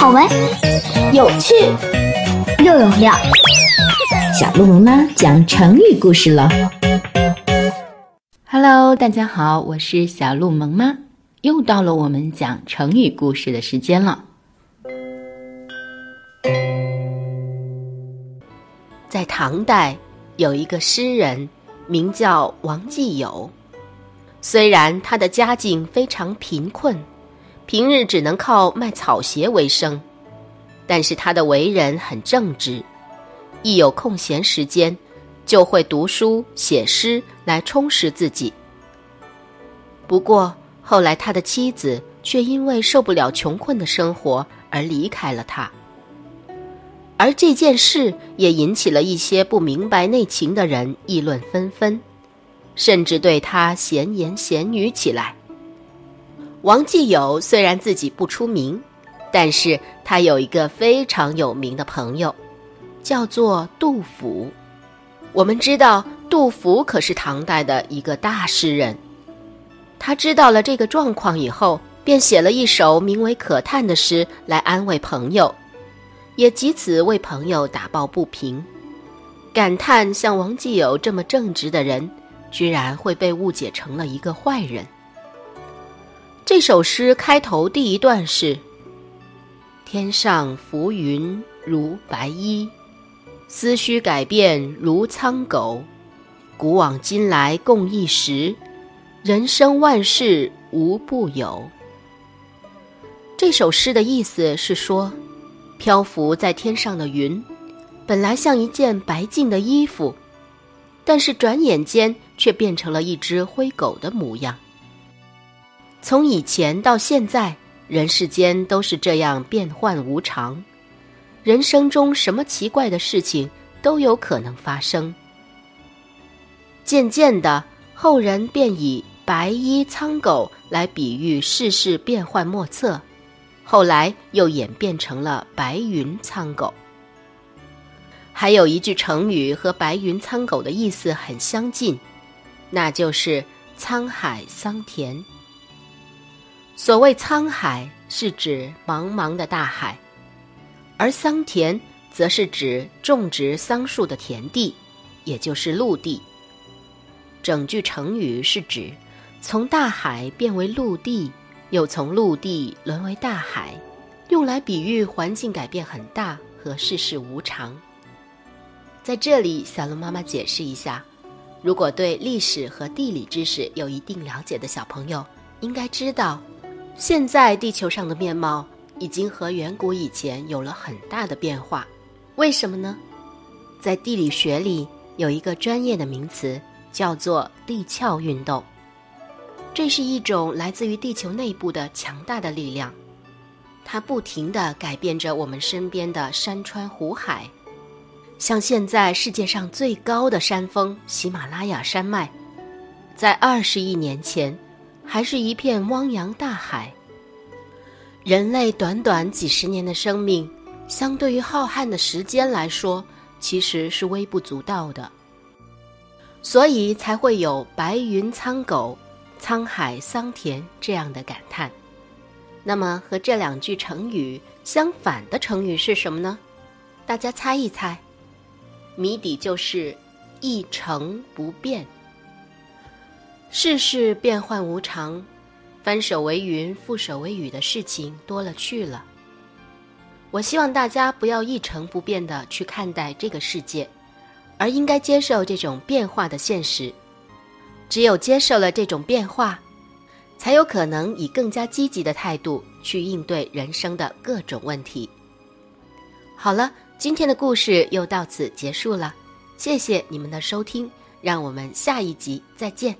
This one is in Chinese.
好玩，有趣，又有料。小鹿萌妈讲成语故事了。Hello，大家好，我是小鹿萌妈，又到了我们讲成语故事的时间了。在唐代，有一个诗人，名叫王继友。虽然他的家境非常贫困，平日只能靠卖草鞋为生，但是他的为人很正直，一有空闲时间，就会读书写诗来充实自己。不过后来他的妻子却因为受不了穷困的生活而离开了他，而这件事也引起了一些不明白内情的人议论纷纷。甚至对他闲言闲语起来。王继友虽然自己不出名，但是他有一个非常有名的朋友，叫做杜甫。我们知道，杜甫可是唐代的一个大诗人。他知道了这个状况以后，便写了一首名为《可叹》的诗来安慰朋友，也藉此为朋友打抱不平，感叹像王继友这么正直的人。居然会被误解成了一个坏人。这首诗开头第一段是：“天上浮云如白衣，思绪改变如苍狗。古往今来共一时，人生万事无不有。”这首诗的意思是说，漂浮在天上的云，本来像一件白净的衣服。但是转眼间却变成了一只灰狗的模样。从以前到现在，人世间都是这样变幻无常，人生中什么奇怪的事情都有可能发生。渐渐的，后人便以白衣苍狗来比喻世事变幻莫测，后来又演变成了白云苍狗。还有一句成语和“白云苍狗”的意思很相近，那就是“沧海桑田”。所谓“沧海”是指茫茫的大海，而“桑田”则是指种植桑树的田地，也就是陆地。整句成语是指从大海变为陆地，又从陆地沦为大海，用来比喻环境改变很大和世事无常。在这里，小鹿妈妈解释一下：如果对历史和地理知识有一定了解的小朋友，应该知道，现在地球上的面貌已经和远古以前有了很大的变化。为什么呢？在地理学里有一个专业的名词，叫做地壳运动。这是一种来自于地球内部的强大的力量，它不停地改变着我们身边的山川湖海。像现在世界上最高的山峰喜马拉雅山脉，在二十亿年前还是一片汪洋大海。人类短短几十年的生命，相对于浩瀚的时间来说，其实是微不足道的。所以才会有“白云苍狗，沧海桑田”这样的感叹。那么和这两句成语相反的成语是什么呢？大家猜一猜。谜底就是一成不变。世事变幻无常，翻手为云，覆手为雨的事情多了去了。我希望大家不要一成不变的去看待这个世界，而应该接受这种变化的现实。只有接受了这种变化，才有可能以更加积极的态度去应对人生的各种问题。好了。今天的故事又到此结束了，谢谢你们的收听，让我们下一集再见。